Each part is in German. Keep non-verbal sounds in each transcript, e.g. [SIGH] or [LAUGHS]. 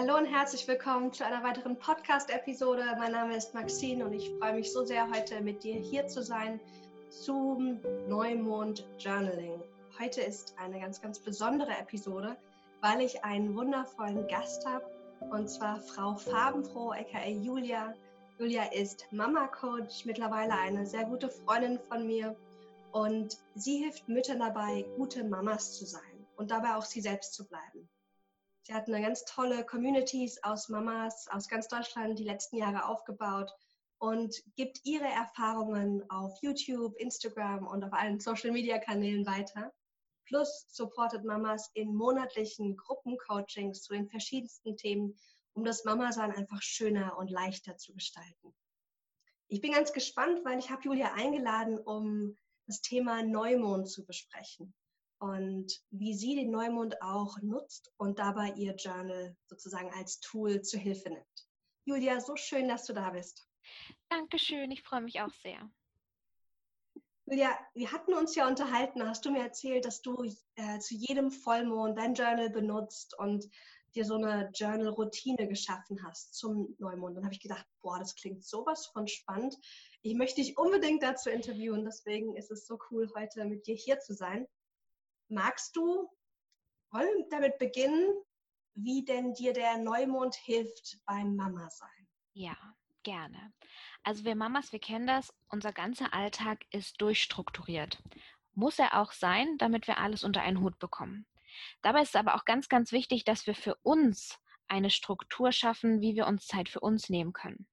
Hallo und herzlich willkommen zu einer weiteren Podcast-Episode. Mein Name ist Maxine und ich freue mich so sehr, heute mit dir hier zu sein zum Neumond Journaling. Heute ist eine ganz, ganz besondere Episode, weil ich einen wundervollen Gast habe und zwar Frau Farbenfroh, aka Julia. Julia ist Mama-Coach, mittlerweile eine sehr gute Freundin von mir und sie hilft Müttern dabei, gute Mamas zu sein und dabei auch sie selbst zu bleiben. Sie hat eine ganz tolle Communities aus Mamas aus ganz Deutschland die letzten Jahre aufgebaut und gibt ihre Erfahrungen auf YouTube, Instagram und auf allen Social-Media-Kanälen weiter. Plus supportet Mamas in monatlichen Gruppencoachings zu den verschiedensten Themen, um das Mama-Sein einfach schöner und leichter zu gestalten. Ich bin ganz gespannt, weil ich habe Julia eingeladen, um das Thema Neumond zu besprechen und wie sie den Neumond auch nutzt und dabei ihr Journal sozusagen als Tool zu Hilfe nimmt. Julia, so schön, dass du da bist. Dankeschön, ich freue mich auch sehr. Julia, wir hatten uns ja unterhalten, hast du mir erzählt, dass du äh, zu jedem Vollmond dein Journal benutzt und dir so eine Journal-Routine geschaffen hast zum Neumond. Dann habe ich gedacht, boah, das klingt sowas von spannend. Ich möchte dich unbedingt dazu interviewen. Deswegen ist es so cool, heute mit dir hier zu sein. Magst du wollen damit beginnen, wie denn dir der Neumond hilft beim Mama sein? Ja, gerne. Also wir Mamas, wir kennen das, unser ganzer Alltag ist durchstrukturiert. Muss er auch sein, damit wir alles unter einen Hut bekommen. Dabei ist es aber auch ganz, ganz wichtig, dass wir für uns eine Struktur schaffen, wie wir uns Zeit für uns nehmen können.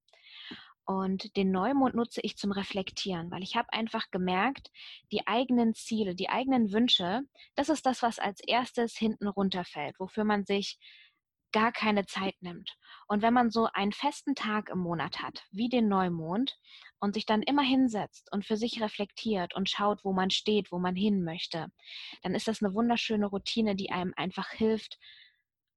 Und den Neumond nutze ich zum Reflektieren, weil ich habe einfach gemerkt, die eigenen Ziele, die eigenen Wünsche, das ist das, was als erstes hinten runterfällt, wofür man sich gar keine Zeit nimmt. Und wenn man so einen festen Tag im Monat hat, wie den Neumond, und sich dann immer hinsetzt und für sich reflektiert und schaut, wo man steht, wo man hin möchte, dann ist das eine wunderschöne Routine, die einem einfach hilft,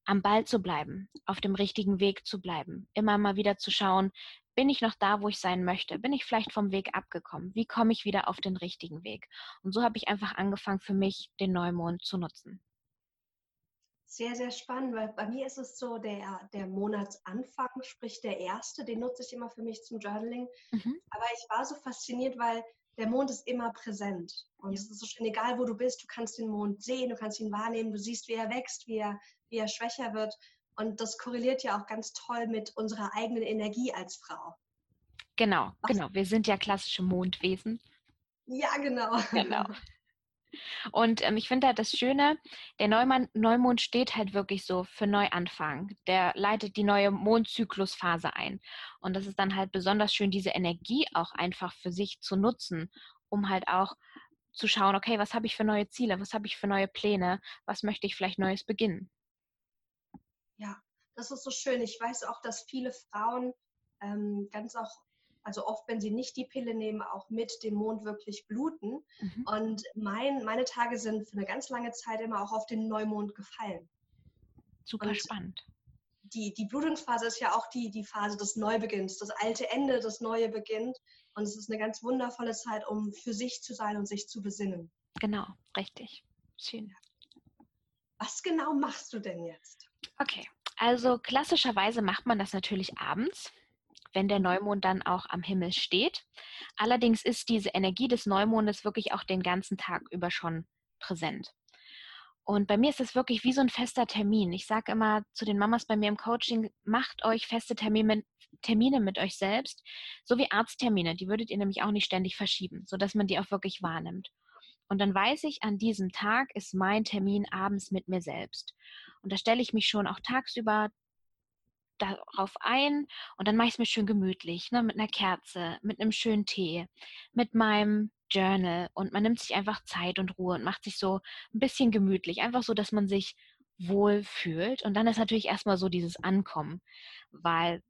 am Ball zu bleiben, auf dem richtigen Weg zu bleiben, immer mal wieder zu schauen, bin ich noch da, wo ich sein möchte? Bin ich vielleicht vom Weg abgekommen? Wie komme ich wieder auf den richtigen Weg? Und so habe ich einfach angefangen, für mich den Neumond zu nutzen. Sehr, sehr spannend, weil bei mir ist es so, der, der Monatsanfang, sprich der erste, den nutze ich immer für mich zum Journaling. Mhm. Aber ich war so fasziniert, weil der Mond ist immer präsent. Und ja. es ist so schön, egal wo du bist, du kannst den Mond sehen, du kannst ihn wahrnehmen, du siehst, wie er wächst, wie er, wie er schwächer wird. Und das korreliert ja auch ganz toll mit unserer eigenen Energie als Frau. Genau, Was? genau. Wir sind ja klassische Mondwesen. Ja, genau. Genau. [LAUGHS] Und ähm, ich finde halt das Schöne, der Neumann, Neumond steht halt wirklich so für Neuanfang. Der leitet die neue Mondzyklusphase ein. Und das ist dann halt besonders schön, diese Energie auch einfach für sich zu nutzen, um halt auch zu schauen, okay, was habe ich für neue Ziele, was habe ich für neue Pläne, was möchte ich vielleicht Neues beginnen. Ja, das ist so schön. Ich weiß auch, dass viele Frauen ähm, ganz auch, also oft, wenn sie nicht die Pille nehmen, auch mit dem Mond wirklich bluten. Mhm. Und mein, meine Tage sind für eine ganz lange Zeit immer auch auf den Neumond gefallen. Super Und spannend. Die, die Blutungsphase ist ja auch die, die Phase des Neubeginns, das alte Ende, das neue beginnt. Und es ist eine ganz wundervolle Zeit, um für sich zu sein und sich zu besinnen. Genau, richtig. Schön. Was genau machst du denn jetzt? Okay, also klassischerweise macht man das natürlich abends, wenn der Neumond dann auch am Himmel steht. Allerdings ist diese Energie des Neumondes wirklich auch den ganzen Tag über schon präsent. Und bei mir ist es wirklich wie so ein fester Termin. Ich sage immer zu den Mamas bei mir im Coaching, macht euch feste Termine, Termine mit euch selbst, so wie Arzttermine. Die würdet ihr nämlich auch nicht ständig verschieben, sodass man die auch wirklich wahrnimmt. Und dann weiß ich, an diesem Tag ist mein Termin abends mit mir selbst. Und da stelle ich mich schon auch tagsüber darauf ein und dann mache ich es mir schön gemütlich, ne, mit einer Kerze, mit einem schönen Tee, mit meinem Journal und man nimmt sich einfach Zeit und Ruhe und macht sich so ein bisschen gemütlich, einfach so, dass man sich wohl fühlt. Und dann ist natürlich erstmal so dieses Ankommen, weil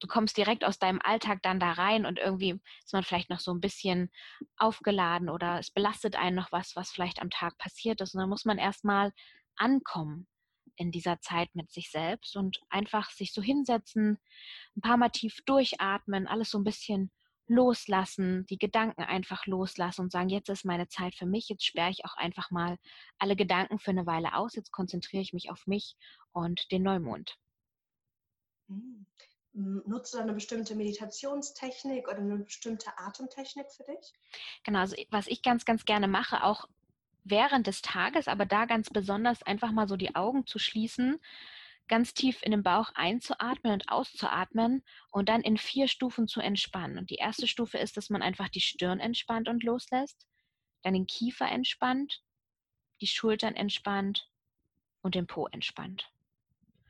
du kommst direkt aus deinem Alltag dann da rein und irgendwie ist man vielleicht noch so ein bisschen aufgeladen oder es belastet einen noch was, was vielleicht am Tag passiert ist. Und dann muss man erstmal ankommen in dieser Zeit mit sich selbst und einfach sich so hinsetzen, ein paar Mal tief durchatmen, alles so ein bisschen loslassen, die Gedanken einfach loslassen und sagen, jetzt ist meine Zeit für mich, jetzt sperre ich auch einfach mal alle Gedanken für eine Weile aus, jetzt konzentriere ich mich auf mich und den Neumond. Nutzt du eine bestimmte Meditationstechnik oder eine bestimmte Atemtechnik für dich? Genau, also was ich ganz, ganz gerne mache, auch während des Tages, aber da ganz besonders einfach mal so die Augen zu schließen, ganz tief in den Bauch einzuatmen und auszuatmen und dann in vier Stufen zu entspannen. Und die erste Stufe ist, dass man einfach die Stirn entspannt und loslässt, dann den Kiefer entspannt, die Schultern entspannt und den Po entspannt.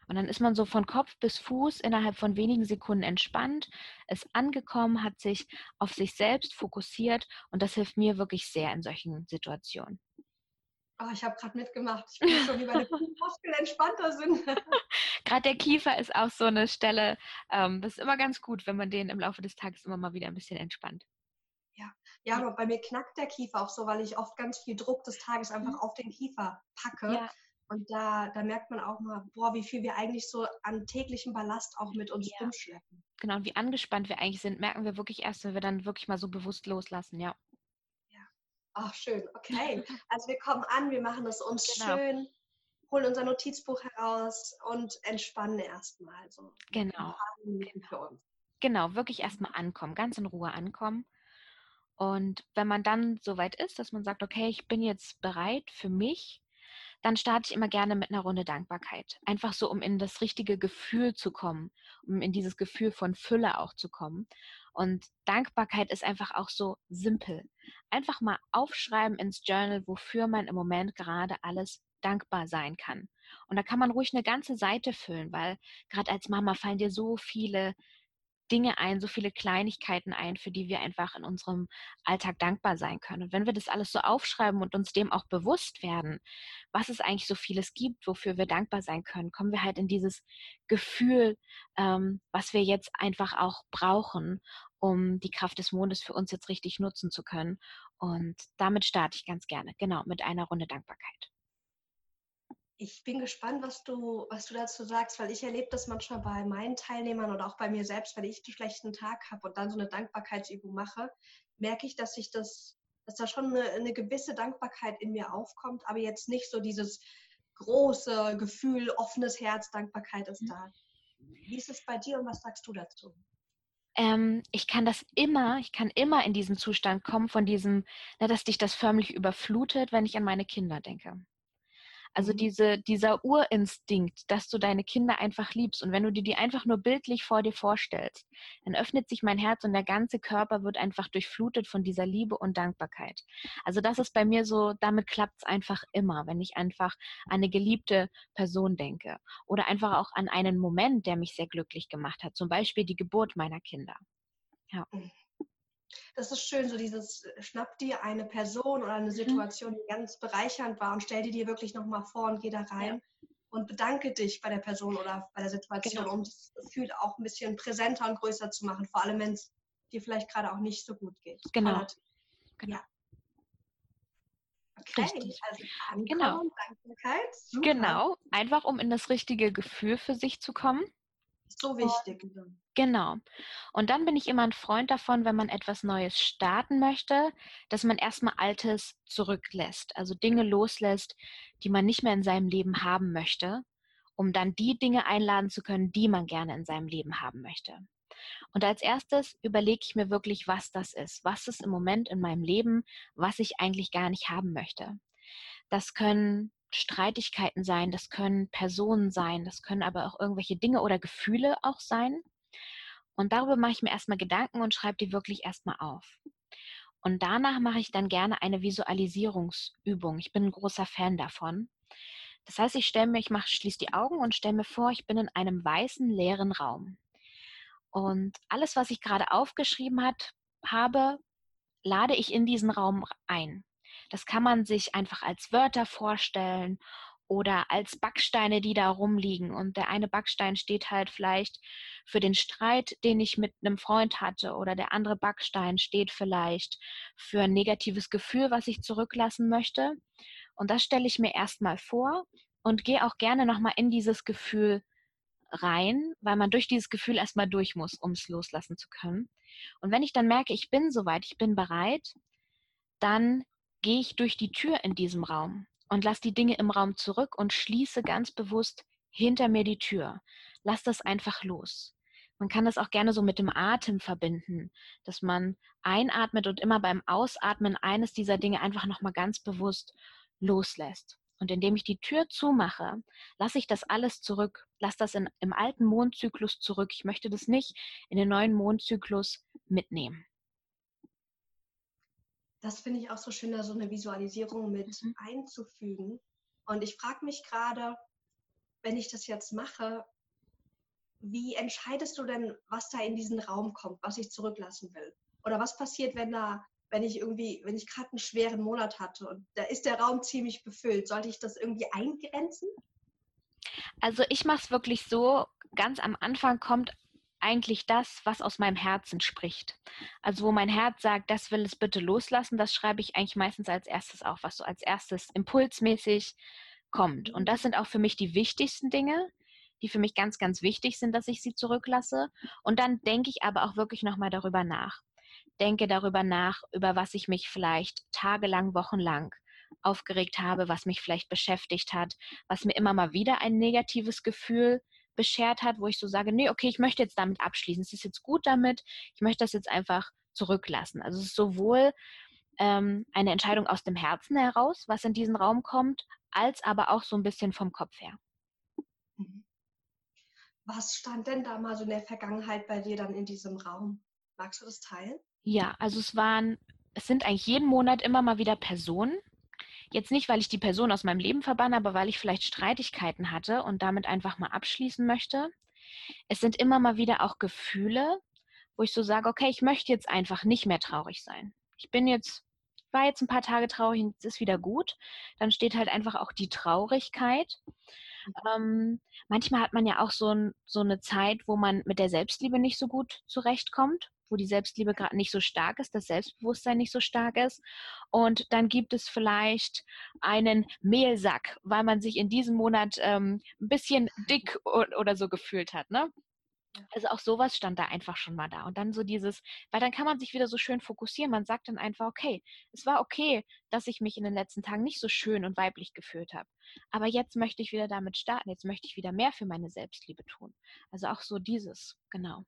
Und dann ist man so von Kopf bis Fuß innerhalb von wenigen Sekunden entspannt, ist angekommen, hat sich auf sich selbst fokussiert und das hilft mir wirklich sehr in solchen Situationen. Oh, ich habe gerade mitgemacht. Ich bin schon, wie meine Muskeln [LAUGHS] entspannter sind. [LAUGHS] gerade der Kiefer ist auch so eine Stelle, ähm, das ist immer ganz gut, wenn man den im Laufe des Tages immer mal wieder ein bisschen entspannt. Ja, ja, aber bei mir knackt der Kiefer auch so, weil ich oft ganz viel Druck des Tages einfach mhm. auf den Kiefer packe. Ja. Und da, da merkt man auch mal, boah, wie viel wir eigentlich so an täglichem Ballast auch mit uns ja. rumschleppen. Genau, und wie angespannt wir eigentlich sind, merken wir wirklich erst, wenn wir dann wirklich mal so bewusst loslassen, ja. Ach, schön. Okay. Also wir kommen an, wir machen es uns genau. schön, holen unser Notizbuch heraus und entspannen erstmal. So genau. Genau. genau, wirklich erstmal ankommen, ganz in Ruhe ankommen. Und wenn man dann so weit ist, dass man sagt, okay, ich bin jetzt bereit für mich, dann starte ich immer gerne mit einer Runde Dankbarkeit. Einfach so, um in das richtige Gefühl zu kommen, um in dieses Gefühl von Fülle auch zu kommen. Und Dankbarkeit ist einfach auch so simpel. Einfach mal aufschreiben ins Journal, wofür man im Moment gerade alles dankbar sein kann. Und da kann man ruhig eine ganze Seite füllen, weil gerade als Mama fallen dir so viele Dinge ein, so viele Kleinigkeiten ein, für die wir einfach in unserem Alltag dankbar sein können. Und wenn wir das alles so aufschreiben und uns dem auch bewusst werden, was es eigentlich so vieles gibt, wofür wir dankbar sein können, kommen wir halt in dieses Gefühl, ähm, was wir jetzt einfach auch brauchen, um die Kraft des Mondes für uns jetzt richtig nutzen zu können. Und damit starte ich ganz gerne, genau, mit einer Runde Dankbarkeit. Ich bin gespannt, was du, was du dazu sagst, weil ich erlebe das manchmal bei meinen Teilnehmern oder auch bei mir selbst, wenn ich einen schlechten Tag habe und dann so eine Dankbarkeitsübung mache, merke ich, dass ich das, dass da schon eine, eine gewisse Dankbarkeit in mir aufkommt, aber jetzt nicht so dieses große Gefühl, offenes Herz, Dankbarkeit ist mhm. da. Wie ist es bei dir und was sagst du dazu? Ähm, ich kann das immer, ich kann immer in diesen Zustand kommen von diesem, na, dass dich das förmlich überflutet, wenn ich an meine Kinder denke. Also mhm. diese, dieser Urinstinkt, dass du deine Kinder einfach liebst und wenn du dir die einfach nur bildlich vor dir vorstellst, dann öffnet sich mein Herz und der ganze Körper wird einfach durchflutet von dieser Liebe und Dankbarkeit. Also das ist bei mir so, damit klappt es einfach immer, wenn ich einfach an eine geliebte Person denke oder einfach auch an einen Moment, der mich sehr glücklich gemacht hat, zum Beispiel die Geburt meiner Kinder. Ja. Das ist schön, so dieses, äh, schnapp dir eine Person oder eine mhm. Situation, die ganz bereichernd war und stell die dir wirklich nochmal vor und geh da rein ja. und bedanke dich bei der Person oder bei der Situation, genau. um das Gefühl auch ein bisschen präsenter und größer zu machen, vor allem wenn es dir vielleicht gerade auch nicht so gut geht. Genau. genau. Ja. Okay, Richtig. also ankommen, genau. Dankbarkeit. Super. Genau, einfach um in das richtige Gefühl für sich zu kommen. So wichtig. Genau. Und dann bin ich immer ein Freund davon, wenn man etwas Neues starten möchte, dass man erstmal Altes zurücklässt, also Dinge loslässt, die man nicht mehr in seinem Leben haben möchte, um dann die Dinge einladen zu können, die man gerne in seinem Leben haben möchte. Und als erstes überlege ich mir wirklich, was das ist. Was ist im Moment in meinem Leben, was ich eigentlich gar nicht haben möchte. Das können Streitigkeiten sein, das können Personen sein, das können aber auch irgendwelche Dinge oder Gefühle auch sein. Und darüber mache ich mir erstmal Gedanken und schreibe die wirklich erstmal auf. Und danach mache ich dann gerne eine Visualisierungsübung. Ich bin ein großer Fan davon. Das heißt, ich stelle mir, ich mache, schließe die Augen und stelle mir vor, ich bin in einem weißen, leeren Raum. Und alles, was ich gerade aufgeschrieben hat, habe, lade ich in diesen Raum ein. Das kann man sich einfach als Wörter vorstellen oder als Backsteine, die da rumliegen. Und der eine Backstein steht halt vielleicht für den Streit, den ich mit einem Freund hatte, oder der andere Backstein steht vielleicht für ein negatives Gefühl, was ich zurücklassen möchte. Und das stelle ich mir erstmal vor und gehe auch gerne nochmal in dieses Gefühl rein, weil man durch dieses Gefühl erstmal durch muss, um es loslassen zu können. Und wenn ich dann merke, ich bin soweit, ich bin bereit, dann gehe ich durch die Tür in diesem Raum und lasse die Dinge im Raum zurück und schließe ganz bewusst hinter mir die Tür. lass das einfach los. Man kann das auch gerne so mit dem Atem verbinden, dass man einatmet und immer beim Ausatmen eines dieser Dinge einfach nochmal ganz bewusst loslässt. Und indem ich die Tür zumache, lasse ich das alles zurück, lasse das in, im alten Mondzyklus zurück. Ich möchte das nicht in den neuen Mondzyklus mitnehmen. Das finde ich auch so schön, da so eine Visualisierung mit mhm. einzufügen. Und ich frage mich gerade, wenn ich das jetzt mache, wie entscheidest du denn, was da in diesen Raum kommt, was ich zurücklassen will? Oder was passiert, wenn da, wenn ich irgendwie, wenn ich gerade einen schweren Monat hatte und da ist der Raum ziemlich befüllt, sollte ich das irgendwie eingrenzen? Also ich mache es wirklich so, ganz am Anfang kommt eigentlich das, was aus meinem Herzen spricht. Also wo mein Herz sagt, das will es bitte loslassen, das schreibe ich eigentlich meistens als erstes auf, was so als erstes impulsmäßig kommt. Und das sind auch für mich die wichtigsten Dinge, die für mich ganz, ganz wichtig sind, dass ich sie zurücklasse. Und dann denke ich aber auch wirklich nochmal darüber nach. Denke darüber nach, über was ich mich vielleicht tagelang, wochenlang aufgeregt habe, was mich vielleicht beschäftigt hat, was mir immer mal wieder ein negatives Gefühl beschert hat, wo ich so sage, nee, okay, ich möchte jetzt damit abschließen. Es ist jetzt gut damit. Ich möchte das jetzt einfach zurücklassen. Also es ist sowohl ähm, eine Entscheidung aus dem Herzen heraus, was in diesen Raum kommt, als aber auch so ein bisschen vom Kopf her. Mhm. Was stand denn da mal so in der Vergangenheit bei dir dann in diesem Raum? Magst du das teilen? Ja, also es waren, es sind eigentlich jeden Monat immer mal wieder Personen. Jetzt nicht, weil ich die Person aus meinem Leben verbanne, aber weil ich vielleicht Streitigkeiten hatte und damit einfach mal abschließen möchte. Es sind immer mal wieder auch Gefühle, wo ich so sage, okay, ich möchte jetzt einfach nicht mehr traurig sein. Ich bin jetzt, war jetzt ein paar Tage traurig und es ist wieder gut. Dann steht halt einfach auch die Traurigkeit. Ähm, manchmal hat man ja auch so, ein, so eine Zeit, wo man mit der Selbstliebe nicht so gut zurechtkommt, wo die Selbstliebe gerade nicht so stark ist, das Selbstbewusstsein nicht so stark ist. Und dann gibt es vielleicht einen Mehlsack, weil man sich in diesem Monat ähm, ein bisschen dick oder so gefühlt hat. Ne? Also auch sowas stand da einfach schon mal da. Und dann so dieses, weil dann kann man sich wieder so schön fokussieren. Man sagt dann einfach, okay, es war okay, dass ich mich in den letzten Tagen nicht so schön und weiblich gefühlt habe. Aber jetzt möchte ich wieder damit starten. Jetzt möchte ich wieder mehr für meine Selbstliebe tun. Also auch so dieses, genau.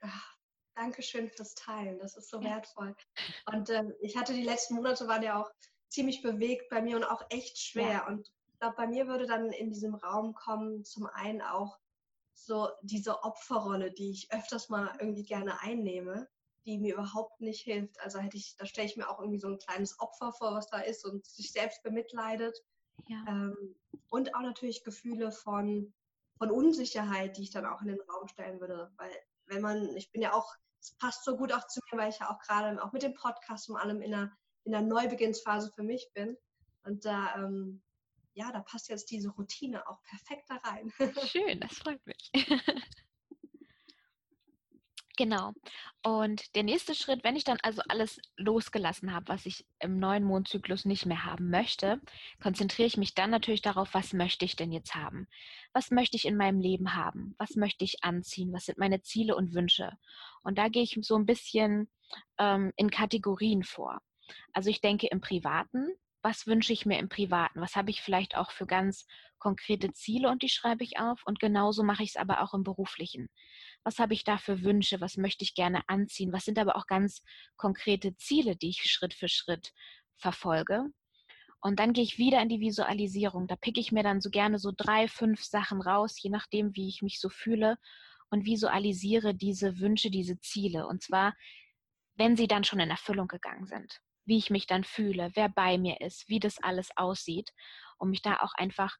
Ach, Dankeschön fürs Teilen. Das ist so ja. wertvoll. Und äh, ich hatte die letzten Monate waren ja auch ziemlich bewegt bei mir und auch echt schwer. Ja. Und ich glaube, bei mir würde dann in diesem Raum kommen, zum einen auch so diese Opferrolle, die ich öfters mal irgendwie gerne einnehme, die mir überhaupt nicht hilft. Also hätte ich, da stelle ich mir auch irgendwie so ein kleines Opfer vor, was da ist und sich selbst bemitleidet. Ja. Ähm, und auch natürlich Gefühle von, von Unsicherheit, die ich dann auch in den Raum stellen würde. Weil wenn man, ich bin ja auch, es passt so gut auch zu mir, weil ich ja auch gerade auch mit dem Podcast und allem in einer, in einer Neubeginnsphase für mich bin. Und da ähm, ja, da passt jetzt diese Routine auch perfekt da rein. [LAUGHS] Schön, das freut mich. [LAUGHS] Genau. Und der nächste Schritt, wenn ich dann also alles losgelassen habe, was ich im neuen Mondzyklus nicht mehr haben möchte, konzentriere ich mich dann natürlich darauf, was möchte ich denn jetzt haben? Was möchte ich in meinem Leben haben? Was möchte ich anziehen? Was sind meine Ziele und Wünsche? Und da gehe ich so ein bisschen ähm, in Kategorien vor. Also ich denke im Privaten, was wünsche ich mir im Privaten? Was habe ich vielleicht auch für ganz konkrete Ziele und die schreibe ich auf. Und genauso mache ich es aber auch im beruflichen. Was habe ich da für Wünsche? Was möchte ich gerne anziehen? Was sind aber auch ganz konkrete Ziele, die ich Schritt für Schritt verfolge? Und dann gehe ich wieder in die Visualisierung. Da picke ich mir dann so gerne so drei, fünf Sachen raus, je nachdem, wie ich mich so fühle und visualisiere diese Wünsche, diese Ziele. Und zwar, wenn sie dann schon in Erfüllung gegangen sind wie ich mich dann fühle, wer bei mir ist, wie das alles aussieht, um mich da auch einfach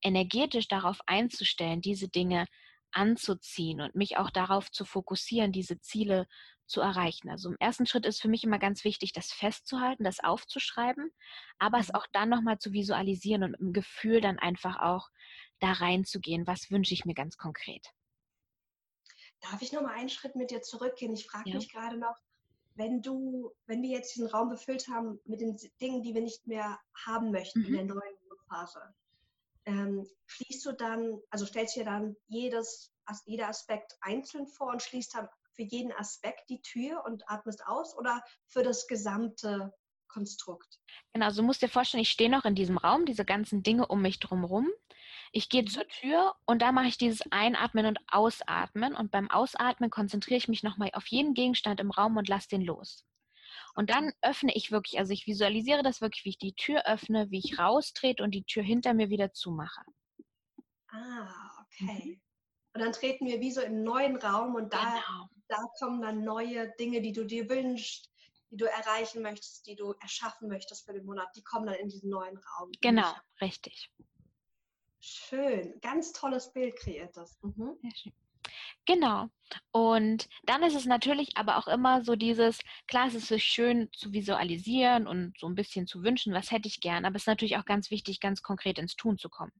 energetisch darauf einzustellen, diese Dinge anzuziehen und mich auch darauf zu fokussieren, diese Ziele zu erreichen. Also im ersten Schritt ist für mich immer ganz wichtig, das festzuhalten, das aufzuschreiben, aber es mhm. auch dann nochmal zu visualisieren und im Gefühl dann einfach auch da reinzugehen, was wünsche ich mir ganz konkret. Darf ich nochmal einen Schritt mit dir zurückgehen? Ich frage ja. mich gerade noch, wenn du, wenn wir jetzt diesen Raum befüllt haben mit den Dingen, die wir nicht mehr haben möchten mhm. in der neuen Phase, ähm, schließt du dann, also stellst du dir dann jedes, jeder Aspekt einzeln vor und schließt dann für jeden Aspekt die Tür und atmest aus oder für das gesamte Konstrukt? Genau, also du musst dir vorstellen, ich stehe noch in diesem Raum, diese ganzen Dinge um mich drumherum. Ich gehe zur Tür und da mache ich dieses Einatmen und Ausatmen. Und beim Ausatmen konzentriere ich mich nochmal auf jeden Gegenstand im Raum und lasse den los. Und dann öffne ich wirklich, also ich visualisiere das wirklich, wie ich die Tür öffne, wie ich raustrete und die Tür hinter mir wieder zumache. Ah, okay. Mhm. Und dann treten wir wie so in einen neuen Raum und da, genau. da kommen dann neue Dinge, die du dir wünschst, die du erreichen möchtest, die du erschaffen möchtest für den Monat, die kommen dann in diesen neuen Raum. Genau, richtig. Schön, ganz tolles Bild kreiert das. Mhm. Genau. Und dann ist es natürlich aber auch immer so dieses, klar, es ist schön zu visualisieren und so ein bisschen zu wünschen, was hätte ich gern, aber es ist natürlich auch ganz wichtig, ganz konkret ins Tun zu kommen.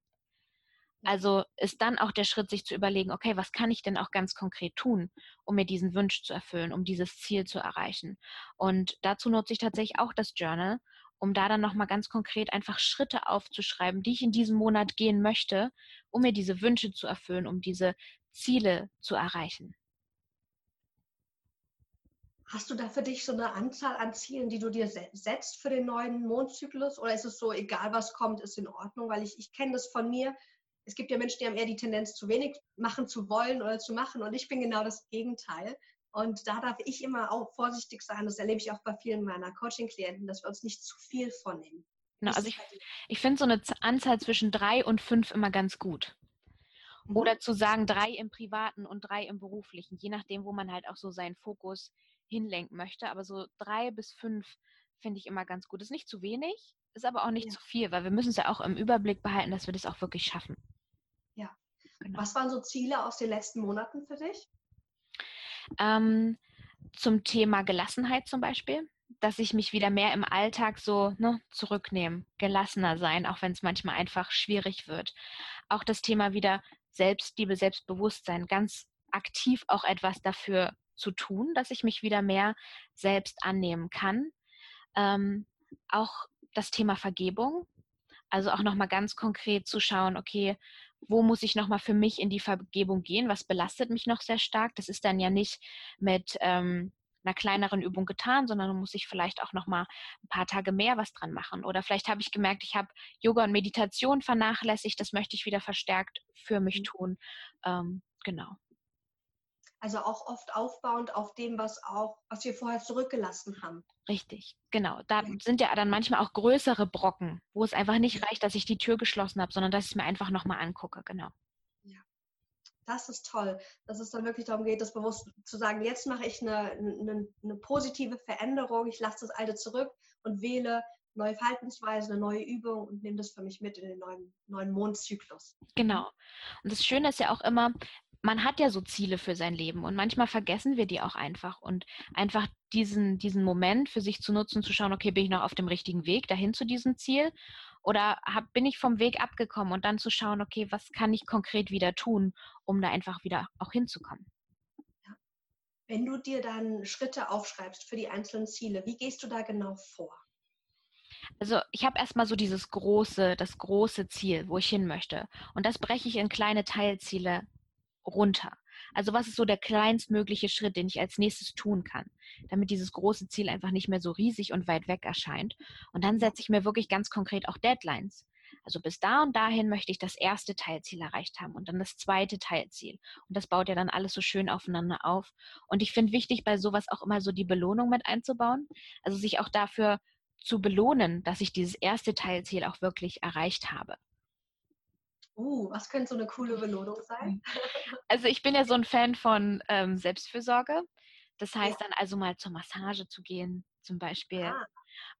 Also ist dann auch der Schritt, sich zu überlegen, okay, was kann ich denn auch ganz konkret tun, um mir diesen Wunsch zu erfüllen, um dieses Ziel zu erreichen. Und dazu nutze ich tatsächlich auch das Journal, um da dann nochmal ganz konkret einfach Schritte aufzuschreiben, die ich in diesem Monat gehen möchte, um mir diese Wünsche zu erfüllen, um diese Ziele zu erreichen. Hast du da für dich so eine Anzahl an Zielen, die du dir setzt für den neuen Mondzyklus? Oder ist es so, egal was kommt, ist in Ordnung? Weil ich, ich kenne das von mir es gibt ja Menschen, die haben eher die Tendenz, zu wenig machen zu wollen oder zu machen. Und ich bin genau das Gegenteil. Und da darf ich immer auch vorsichtig sein. Das erlebe ich auch bei vielen meiner Coaching-Klienten, dass wir uns nicht zu viel vornehmen. Genau, also ich, ich finde so eine Anzahl zwischen drei und fünf immer ganz gut. Mhm. Oder zu sagen, drei im privaten und drei im beruflichen, je nachdem, wo man halt auch so seinen Fokus hinlenken möchte. Aber so drei bis fünf finde ich immer ganz gut. Ist nicht zu wenig, ist aber auch nicht ja. zu viel, weil wir müssen es ja auch im Überblick behalten, dass wir das auch wirklich schaffen. Ja. Genau. Was waren so Ziele aus den letzten Monaten für dich? Ähm, zum Thema Gelassenheit zum Beispiel, dass ich mich wieder mehr im Alltag so ne, zurücknehme, gelassener sein, auch wenn es manchmal einfach schwierig wird. Auch das Thema wieder Selbstliebe, Selbstbewusstsein, ganz aktiv auch etwas dafür zu tun, dass ich mich wieder mehr selbst annehmen kann. Ähm, auch das Thema Vergebung. Also auch nochmal ganz konkret zu schauen, okay, wo muss ich nochmal für mich in die Vergebung gehen? Was belastet mich noch sehr stark? Das ist dann ja nicht mit ähm, einer kleineren Übung getan, sondern muss sich vielleicht auch nochmal ein paar Tage mehr was dran machen. Oder vielleicht habe ich gemerkt, ich habe Yoga und Meditation vernachlässigt, das möchte ich wieder verstärkt für mich mhm. tun. Ähm, genau. Also auch oft aufbauend auf dem, was auch, was wir vorher zurückgelassen haben. Richtig, genau. Da sind ja dann manchmal auch größere Brocken, wo es einfach nicht reicht, dass ich die Tür geschlossen habe, sondern dass ich es mir einfach nochmal angucke, genau. Das ist toll, dass es dann wirklich darum geht, das bewusst zu sagen, jetzt mache ich eine, eine, eine positive Veränderung, ich lasse das Alte zurück und wähle neue Verhaltensweise, eine neue Übung und nehme das für mich mit in den neuen, neuen Mondzyklus. Genau. Und das Schöne ist ja auch immer, man hat ja so Ziele für sein Leben und manchmal vergessen wir die auch einfach und einfach diesen, diesen Moment für sich zu nutzen, zu schauen, okay, bin ich noch auf dem richtigen Weg dahin zu diesem Ziel oder hab, bin ich vom Weg abgekommen und dann zu schauen, okay, was kann ich konkret wieder tun, um da einfach wieder auch hinzukommen. Wenn du dir dann Schritte aufschreibst für die einzelnen Ziele, wie gehst du da genau vor? Also ich habe erstmal so dieses große, das große Ziel, wo ich hin möchte. Und das breche ich in kleine Teilziele runter. Also was ist so der kleinstmögliche Schritt, den ich als nächstes tun kann, damit dieses große Ziel einfach nicht mehr so riesig und weit weg erscheint. Und dann setze ich mir wirklich ganz konkret auch Deadlines. Also bis da und dahin möchte ich das erste Teilziel erreicht haben und dann das zweite Teilziel. Und das baut ja dann alles so schön aufeinander auf. Und ich finde wichtig, bei sowas auch immer so die Belohnung mit einzubauen. Also sich auch dafür zu belohnen, dass ich dieses erste Teilziel auch wirklich erreicht habe. Uh, was könnte so eine coole Belohnung sein? [LAUGHS] Also ich bin ja so ein Fan von ähm, Selbstfürsorge. Das heißt ja. dann also mal zur Massage zu gehen, zum Beispiel. Ah,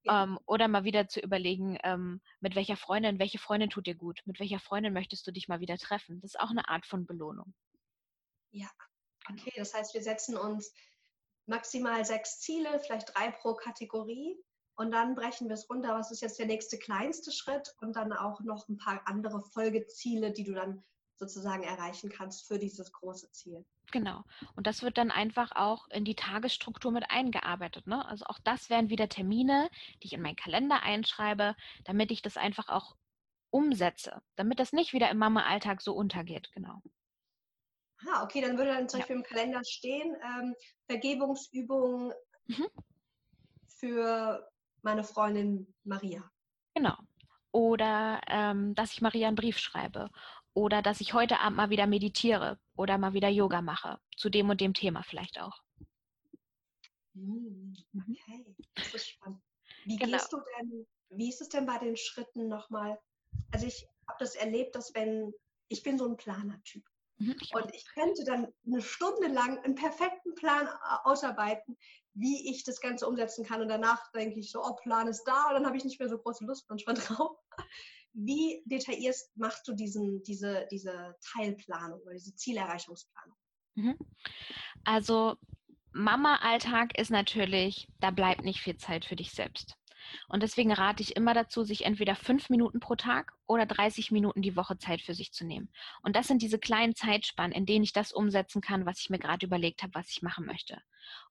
ja. ähm, oder mal wieder zu überlegen, ähm, mit welcher Freundin, welche Freundin tut dir gut? Mit welcher Freundin möchtest du dich mal wieder treffen? Das ist auch eine Art von Belohnung. Ja, genau. okay. Das heißt, wir setzen uns maximal sechs Ziele, vielleicht drei pro Kategorie und dann brechen wir es runter, was ist jetzt der nächste kleinste Schritt und dann auch noch ein paar andere Folgeziele, die du dann sozusagen erreichen kannst für dieses große Ziel. Genau. Und das wird dann einfach auch in die Tagesstruktur mit eingearbeitet. Ne? Also auch das wären wieder Termine, die ich in meinen Kalender einschreibe, damit ich das einfach auch umsetze, damit das nicht wieder im Mama-Alltag so untergeht. Genau. Ah, okay, dann würde dann zum Beispiel im Kalender stehen, ähm, Vergebungsübungen mhm. für meine Freundin Maria. Genau. Oder ähm, dass ich Maria einen Brief schreibe. Oder dass ich heute Abend mal wieder meditiere oder mal wieder Yoga mache. Zu dem und dem Thema vielleicht auch. Hm, mhm. Okay, das ist spannend. Wie genau. gehst du denn, wie ist es denn bei den Schritten nochmal? Also ich habe das erlebt, dass wenn, ich bin so ein Planertyp. Mhm, und ich könnte dann eine Stunde lang einen perfekten Plan ausarbeiten, wie ich das Ganze umsetzen kann. Und danach denke ich so, oh, Plan ist da und dann habe ich nicht mehr so große Lust manchmal [LAUGHS] drauf. Wie detailliert machst du diesen, diese, diese Teilplanung oder diese Zielerreichungsplanung? Mhm. Also Mama-Alltag ist natürlich, da bleibt nicht viel Zeit für dich selbst. Und deswegen rate ich immer dazu, sich entweder fünf Minuten pro Tag oder 30 Minuten die Woche Zeit für sich zu nehmen. Und das sind diese kleinen Zeitspannen, in denen ich das umsetzen kann, was ich mir gerade überlegt habe, was ich machen möchte.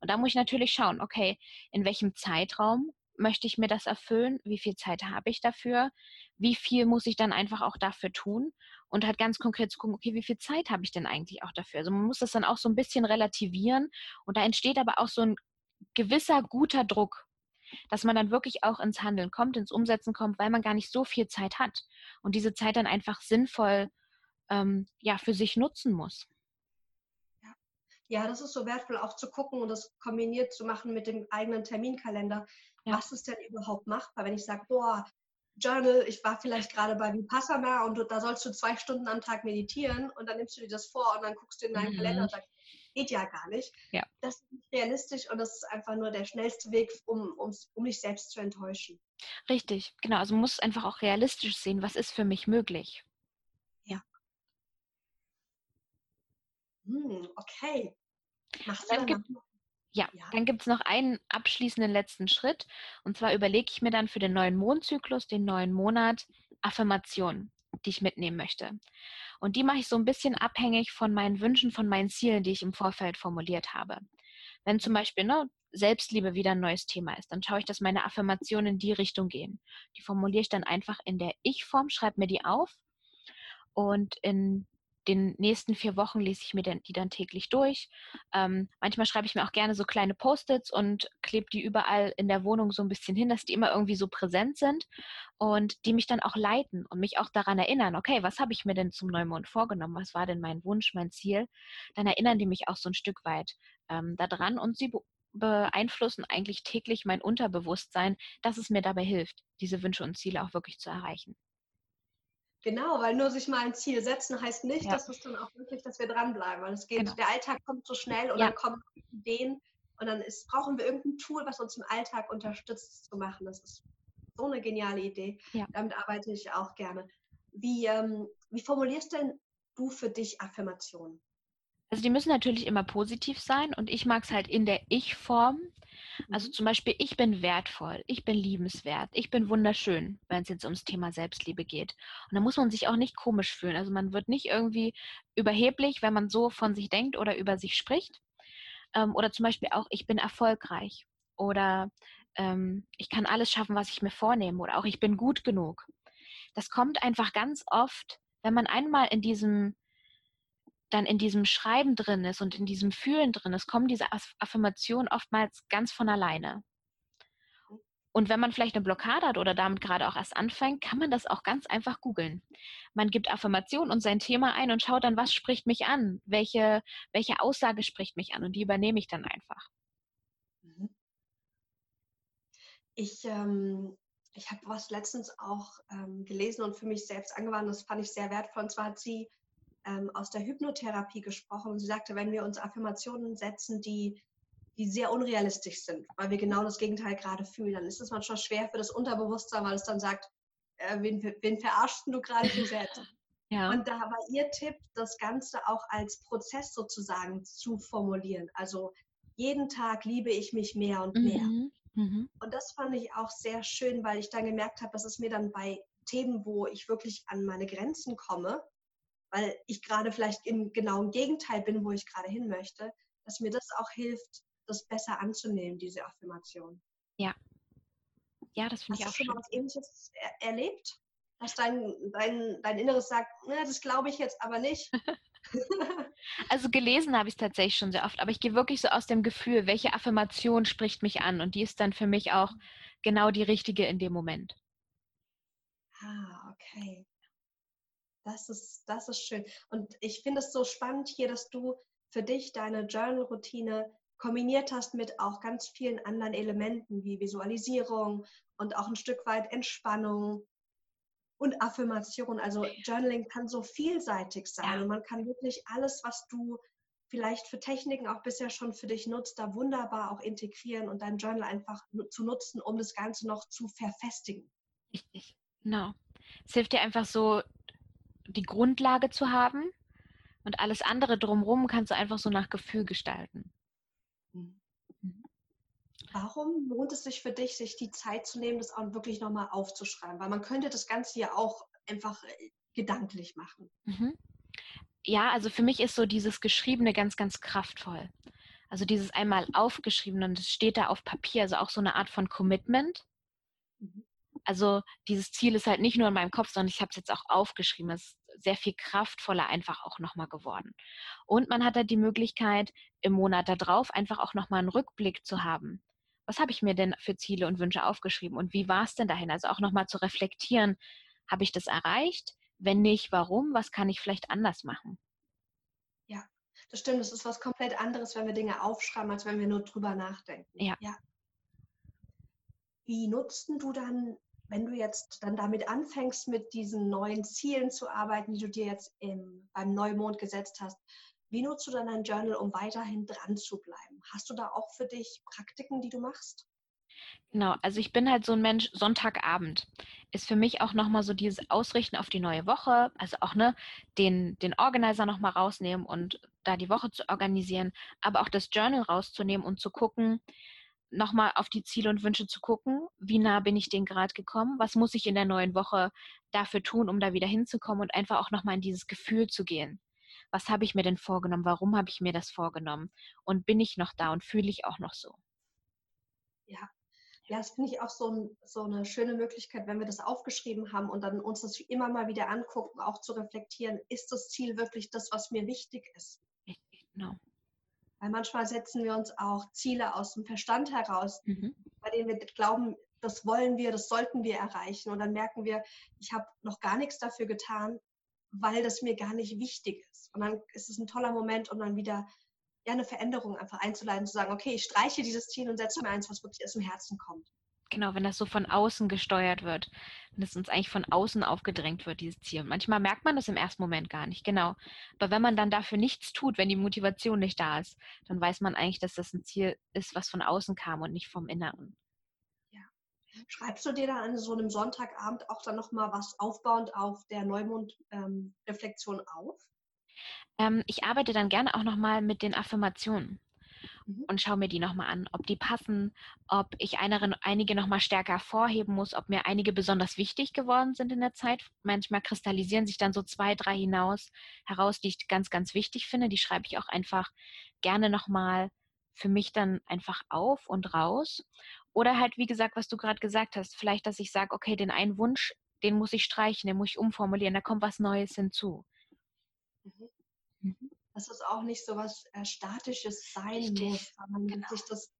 Und da muss ich natürlich schauen, okay, in welchem Zeitraum möchte ich mir das erfüllen? Wie viel Zeit habe ich dafür? Wie viel muss ich dann einfach auch dafür tun? Und halt ganz konkret zu gucken, okay, wie viel Zeit habe ich denn eigentlich auch dafür? Also man muss das dann auch so ein bisschen relativieren. Und da entsteht aber auch so ein gewisser guter Druck, dass man dann wirklich auch ins Handeln kommt, ins Umsetzen kommt, weil man gar nicht so viel Zeit hat und diese Zeit dann einfach sinnvoll ähm, ja, für sich nutzen muss. Ja. das ist so wertvoll, auch zu gucken und das kombiniert zu machen mit dem eigenen Terminkalender. Ja. Was ist denn überhaupt machbar, wenn ich sage, boah, Journal, ich war vielleicht gerade bei Vipassana und da sollst du zwei Stunden am Tag meditieren und dann nimmst du dir das vor und dann guckst du in deinen mhm. Kalender und sagst, geht ja gar nicht. Ja. Das ist nicht realistisch und das ist einfach nur der schnellste Weg, um, um, um dich selbst zu enttäuschen. Richtig, genau. Also man muss einfach auch realistisch sehen, was ist für mich möglich. Ja. Hm, okay. Machst du dann gibt, ja, ja, dann gibt es noch einen abschließenden letzten Schritt. Und zwar überlege ich mir dann für den neuen Mondzyklus, den neuen Monat, Affirmationen, die ich mitnehmen möchte. Und die mache ich so ein bisschen abhängig von meinen Wünschen, von meinen Zielen, die ich im Vorfeld formuliert habe. Wenn zum Beispiel ne, Selbstliebe wieder ein neues Thema ist, dann schaue ich, dass meine Affirmationen in die Richtung gehen. Die formuliere ich dann einfach in der Ich-Form, schreibe mir die auf und in den nächsten vier Wochen lese ich mir die dann täglich durch. Ähm, manchmal schreibe ich mir auch gerne so kleine Post-its und klebe die überall in der Wohnung so ein bisschen hin, dass die immer irgendwie so präsent sind und die mich dann auch leiten und mich auch daran erinnern, okay, was habe ich mir denn zum Neumond vorgenommen? Was war denn mein Wunsch, mein Ziel? Dann erinnern die mich auch so ein Stück weit ähm, daran und sie beeinflussen eigentlich täglich mein Unterbewusstsein, dass es mir dabei hilft, diese Wünsche und Ziele auch wirklich zu erreichen. Genau, weil nur sich mal ein Ziel setzen heißt nicht, ja. dass es dann auch wirklich, dass wir dranbleiben. Weil es geht, genau. der Alltag kommt so schnell und ja. dann kommen Ideen und dann ist, brauchen wir irgendein Tool, was uns im Alltag unterstützt zu machen. Das ist so eine geniale Idee. Ja. Damit arbeite ich auch gerne. Wie, ähm, wie formulierst denn du für dich Affirmationen? Also die müssen natürlich immer positiv sein und ich mag es halt in der Ich-Form. Also mhm. zum Beispiel, ich bin wertvoll, ich bin liebenswert, ich bin wunderschön, wenn es jetzt ums Thema Selbstliebe geht. Und da muss man sich auch nicht komisch fühlen. Also man wird nicht irgendwie überheblich, wenn man so von sich denkt oder über sich spricht. Ähm, oder zum Beispiel auch, ich bin erfolgreich oder ähm, ich kann alles schaffen, was ich mir vornehme oder auch ich bin gut genug. Das kommt einfach ganz oft, wenn man einmal in diesem dann in diesem Schreiben drin ist und in diesem Fühlen drin ist, kommen diese Affirmationen oftmals ganz von alleine. Und wenn man vielleicht eine Blockade hat oder damit gerade auch erst anfängt, kann man das auch ganz einfach googeln. Man gibt Affirmation und sein Thema ein und schaut dann, was spricht mich an, welche, welche Aussage spricht mich an und die übernehme ich dann einfach. Mhm. Ich, ähm, ich habe was letztens auch ähm, gelesen und für mich selbst angewandt, das fand ich sehr wertvoll. Und zwar hat sie ähm, aus der Hypnotherapie gesprochen und sie sagte, wenn wir uns Affirmationen setzen, die, die sehr unrealistisch sind, weil wir genau das Gegenteil gerade fühlen, dann ist es manchmal schwer für das Unterbewusstsein, weil es dann sagt, äh, wen, wen verarschst du gerade so selbst? [LAUGHS] Ja. Und da war ihr Tipp, das Ganze auch als Prozess sozusagen zu formulieren. Also jeden Tag liebe ich mich mehr und mehr. Mhm. Mhm. Und das fand ich auch sehr schön, weil ich dann gemerkt habe, dass es mir dann bei Themen, wo ich wirklich an meine Grenzen komme, weil ich gerade vielleicht im genauen Gegenteil bin, wo ich gerade hin möchte, dass mir das auch hilft, das besser anzunehmen, diese Affirmation. Ja. Ja, das finde ich auch schön. Hast du schon mal was Ähnliches er erlebt? Dass dein, dein, dein Inneres sagt, na, das glaube ich jetzt aber nicht. [LAUGHS] also gelesen habe ich es tatsächlich schon sehr oft, aber ich gehe wirklich so aus dem Gefühl, welche Affirmation spricht mich an und die ist dann für mich auch genau die richtige in dem Moment. Ah, okay. Das ist, das ist schön. Und ich finde es so spannend hier, dass du für dich deine Journal-Routine kombiniert hast mit auch ganz vielen anderen Elementen wie Visualisierung und auch ein Stück weit Entspannung und Affirmation. Also Journaling kann so vielseitig sein ja. und man kann wirklich alles, was du vielleicht für Techniken auch bisher schon für dich nutzt, da wunderbar auch integrieren und dein Journal einfach zu nutzen, um das Ganze noch zu verfestigen. Richtig, genau. Es hilft dir einfach so, die Grundlage zu haben und alles andere drumherum kannst du einfach so nach Gefühl gestalten. Mhm. Mhm. Warum lohnt es sich für dich, sich die Zeit zu nehmen, das auch wirklich nochmal aufzuschreiben? Weil man könnte das Ganze ja auch einfach äh, gedanklich machen. Mhm. Ja, also für mich ist so dieses Geschriebene ganz, ganz kraftvoll. Also dieses einmal aufgeschrieben und es steht da auf Papier, also auch so eine Art von Commitment. Mhm. Also dieses Ziel ist halt nicht nur in meinem Kopf, sondern ich habe es jetzt auch aufgeschrieben. Es ist sehr viel kraftvoller einfach auch nochmal geworden. Und man hat halt die Möglichkeit, im Monat darauf einfach auch nochmal einen Rückblick zu haben. Was habe ich mir denn für Ziele und Wünsche aufgeschrieben und wie war es denn dahin? Also auch nochmal zu reflektieren, habe ich das erreicht? Wenn nicht, warum? Was kann ich vielleicht anders machen? Ja, das stimmt. Das ist was komplett anderes, wenn wir Dinge aufschreiben, als wenn wir nur drüber nachdenken. Ja. ja. Wie nutzt du dann wenn du jetzt dann damit anfängst, mit diesen neuen Zielen zu arbeiten, die du dir jetzt im, beim Neumond gesetzt hast, wie nutzt du dann dein Journal, um weiterhin dran zu bleiben? Hast du da auch für dich Praktiken, die du machst? Genau, also ich bin halt so ein Mensch, Sonntagabend ist für mich auch nochmal so dieses Ausrichten auf die neue Woche, also auch ne, den, den Organizer nochmal rausnehmen und da die Woche zu organisieren, aber auch das Journal rauszunehmen und zu gucken, nochmal auf die Ziele und Wünsche zu gucken, wie nah bin ich denen gerade gekommen, was muss ich in der neuen Woche dafür tun, um da wieder hinzukommen und einfach auch nochmal in dieses Gefühl zu gehen. Was habe ich mir denn vorgenommen? Warum habe ich mir das vorgenommen? Und bin ich noch da und fühle ich auch noch so? Ja, ja, das finde ich auch so, so, eine schöne Möglichkeit, wenn wir das aufgeschrieben haben und dann uns das immer mal wieder angucken, auch zu reflektieren, ist das Ziel wirklich das, was mir wichtig ist? Genau. Weil manchmal setzen wir uns auch Ziele aus dem Verstand heraus, mhm. bei denen wir glauben, das wollen wir, das sollten wir erreichen. Und dann merken wir, ich habe noch gar nichts dafür getan, weil das mir gar nicht wichtig ist. Und dann ist es ein toller Moment, um dann wieder ja, eine Veränderung einfach einzuleiten, zu sagen, okay, ich streiche dieses Ziel und setze mir eins, was wirklich aus dem Herzen kommt. Genau, wenn das so von außen gesteuert wird, wenn es uns eigentlich von außen aufgedrängt wird, dieses Ziel. Manchmal merkt man das im ersten Moment gar nicht, genau. Aber wenn man dann dafür nichts tut, wenn die Motivation nicht da ist, dann weiß man eigentlich, dass das ein Ziel ist, was von außen kam und nicht vom Inneren. Ja. Schreibst du dir dann an so einem Sonntagabend auch dann nochmal was aufbauend auf der Neumond-Reflexion ähm, auf? Ähm, ich arbeite dann gerne auch nochmal mit den Affirmationen. Mhm. und schaue mir die nochmal an, ob die passen, ob ich eine, einige nochmal stärker hervorheben muss, ob mir einige besonders wichtig geworden sind in der Zeit. Manchmal kristallisieren sich dann so zwei, drei hinaus heraus, die ich ganz, ganz wichtig finde. Die schreibe ich auch einfach gerne nochmal für mich dann einfach auf und raus. Oder halt, wie gesagt, was du gerade gesagt hast, vielleicht, dass ich sage, okay, den einen Wunsch, den muss ich streichen, den muss ich umformulieren, da kommt was Neues hinzu. Mhm. Mhm dass es auch nicht so was äh, Statisches sein Richtig. muss, sondern genau. sich das,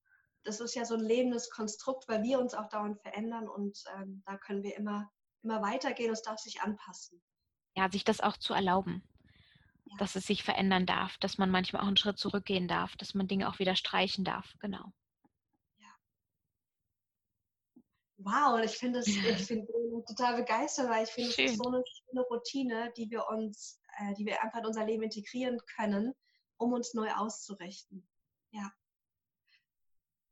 das ist ja so ein lebendes Konstrukt, weil wir uns auch dauernd verändern und ähm, da können wir immer, immer weitergehen, es darf sich anpassen. Ja, sich das auch zu erlauben, ja. dass es sich verändern darf, dass man manchmal auch einen Schritt zurückgehen darf, dass man Dinge auch wieder streichen darf, genau. Wow, und ich finde es, ich bin total begeistert, weil ich finde, es ist so eine schöne Routine, die wir uns äh, die wir einfach in unser Leben integrieren können, um uns neu auszurichten. Ja.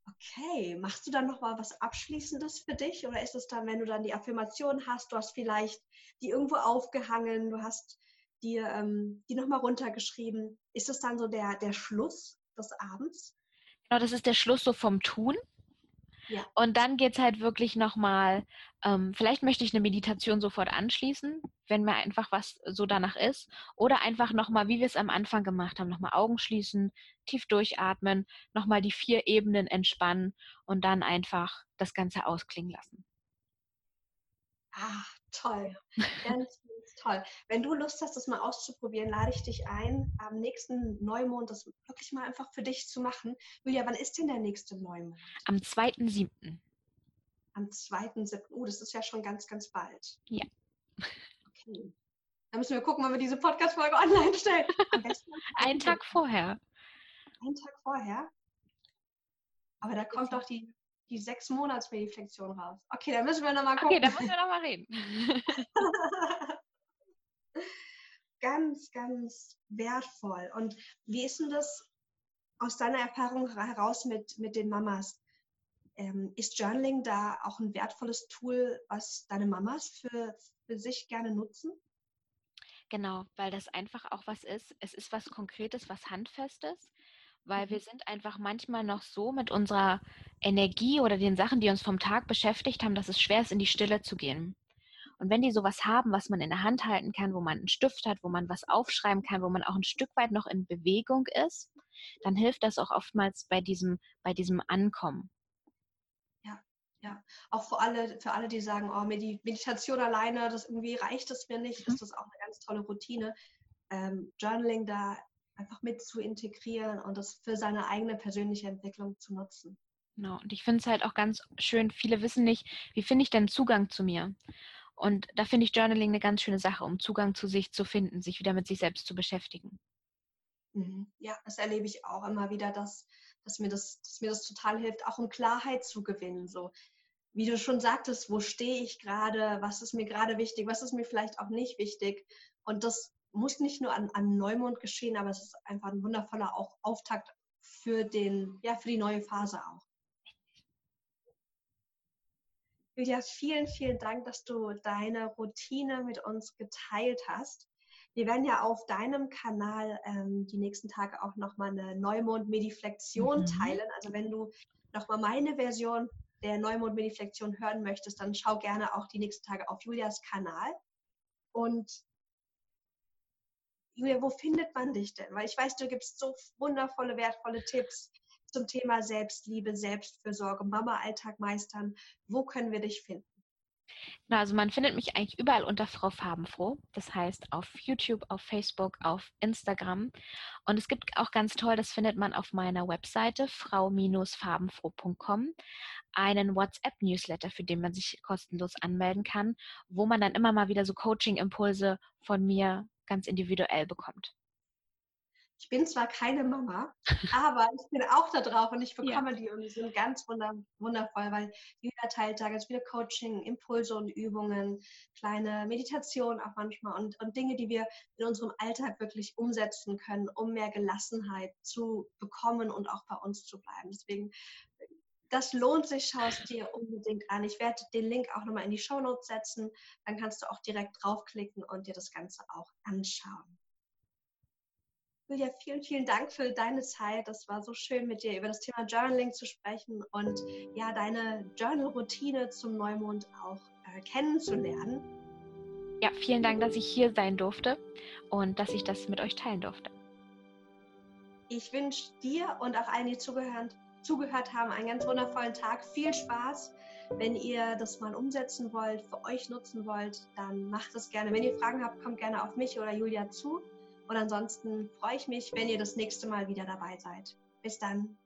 Okay, machst du dann noch mal was Abschließendes für dich oder ist es dann, wenn du dann die Affirmation hast, du hast vielleicht die irgendwo aufgehangen, du hast dir ähm, die noch mal runtergeschrieben, ist es dann so der, der Schluss des Abends? Genau, das ist der Schluss so vom Tun. Ja. Und dann geht es halt wirklich nochmal, ähm, vielleicht möchte ich eine Meditation sofort anschließen, wenn mir einfach was so danach ist. Oder einfach nochmal, wie wir es am Anfang gemacht haben, nochmal Augen schließen, tief durchatmen, nochmal die vier Ebenen entspannen und dann einfach das Ganze ausklingen lassen. Ah, toll. Ganz, ganz toll. Wenn du Lust hast, das mal auszuprobieren, lade ich dich ein, am nächsten Neumond das wirklich mal einfach für dich zu machen. Julia, wann ist denn der nächste Neumond? Am 2.7. Am 2.7. Oh, das ist ja schon ganz, ganz bald. Ja. Okay. Da müssen wir gucken, wann wir diese Podcast-Folge [LAUGHS] online stellen. Am besten einen Tag vorher. Einen Tag vorher? Aber da kommt doch die, die sechs monats raus. Okay, da müssen wir nochmal gucken. Okay, da müssen wir nochmal reden. [LAUGHS] [LAUGHS] ganz, ganz wertvoll. Und wie ist denn das aus deiner Erfahrung heraus mit, mit den Mamas? Ähm, ist Journaling da auch ein wertvolles Tool, was deine Mamas für, für sich gerne nutzen? Genau, weil das einfach auch was ist. Es ist was Konkretes, was Handfestes, weil mhm. wir sind einfach manchmal noch so mit unserer Energie oder den Sachen, die uns vom Tag beschäftigt haben, dass es schwer ist, in die Stille zu gehen. Und wenn die sowas haben, was man in der Hand halten kann, wo man einen Stift hat, wo man was aufschreiben kann, wo man auch ein Stück weit noch in Bewegung ist, dann hilft das auch oftmals bei diesem, bei diesem Ankommen. Ja, ja. Auch für alle, für alle, die sagen, oh, Meditation alleine, das irgendwie reicht es mir nicht, mhm. ist das auch eine ganz tolle Routine. Ähm, Journaling da einfach mit zu integrieren und das für seine eigene persönliche Entwicklung zu nutzen. Genau, und ich finde es halt auch ganz schön, viele wissen nicht, wie finde ich denn Zugang zu mir? Und da finde ich Journaling eine ganz schöne Sache, um Zugang zu sich zu finden, sich wieder mit sich selbst zu beschäftigen. Mhm. Ja, das erlebe ich auch immer wieder, dass, dass, mir das, dass mir das total hilft, auch um Klarheit zu gewinnen. So, wie du schon sagtest, wo stehe ich gerade, was ist mir gerade wichtig, was ist mir vielleicht auch nicht wichtig. Und das muss nicht nur an, an Neumond geschehen, aber es ist einfach ein wundervoller auch Auftakt für, den, ja, für die neue Phase auch. Julia, vielen, vielen Dank, dass du deine Routine mit uns geteilt hast. Wir werden ja auf deinem Kanal ähm, die nächsten Tage auch nochmal eine Neumond-Mediflexion mhm. teilen. Also wenn du nochmal meine Version der Neumond-Mediflexion hören möchtest, dann schau gerne auch die nächsten Tage auf Julias Kanal. Und Julia, wo findet man dich denn? Weil ich weiß, du gibst so wundervolle, wertvolle Tipps zum Thema Selbstliebe, Selbstfürsorge, Mama-Alltag meistern. Wo können wir dich finden? Na, also man findet mich eigentlich überall unter Frau Farbenfroh. Das heißt auf YouTube, auf Facebook, auf Instagram. Und es gibt auch ganz toll, das findet man auf meiner Webseite frau-farbenfroh.com, einen WhatsApp-Newsletter, für den man sich kostenlos anmelden kann, wo man dann immer mal wieder so Coaching-Impulse von mir ganz individuell bekommt ich bin zwar keine Mama, aber ich bin auch da drauf und ich bekomme ja. die und die sind ganz wundervoll, weil jeder teilt da ganz viele Coaching, Impulse und Übungen, kleine Meditation auch manchmal und, und Dinge, die wir in unserem Alltag wirklich umsetzen können, um mehr Gelassenheit zu bekommen und auch bei uns zu bleiben. Deswegen, das lohnt sich, schau es dir unbedingt an. Ich werde den Link auch nochmal in die Show Notes setzen, dann kannst du auch direkt draufklicken und dir das Ganze auch anschauen. Julia, vielen, vielen Dank für deine Zeit. Das war so schön, mit dir über das Thema Journaling zu sprechen und ja, deine Journal-Routine zum Neumond auch äh, kennenzulernen. Ja, vielen Dank, dass ich hier sein durfte und dass ich das mit euch teilen durfte. Ich wünsche dir und auch allen, die zugehört, zugehört haben, einen ganz wundervollen Tag. Viel Spaß. Wenn ihr das mal umsetzen wollt, für euch nutzen wollt, dann macht es gerne. Wenn ihr Fragen habt, kommt gerne auf mich oder Julia zu. Und ansonsten freue ich mich, wenn ihr das nächste Mal wieder dabei seid. Bis dann.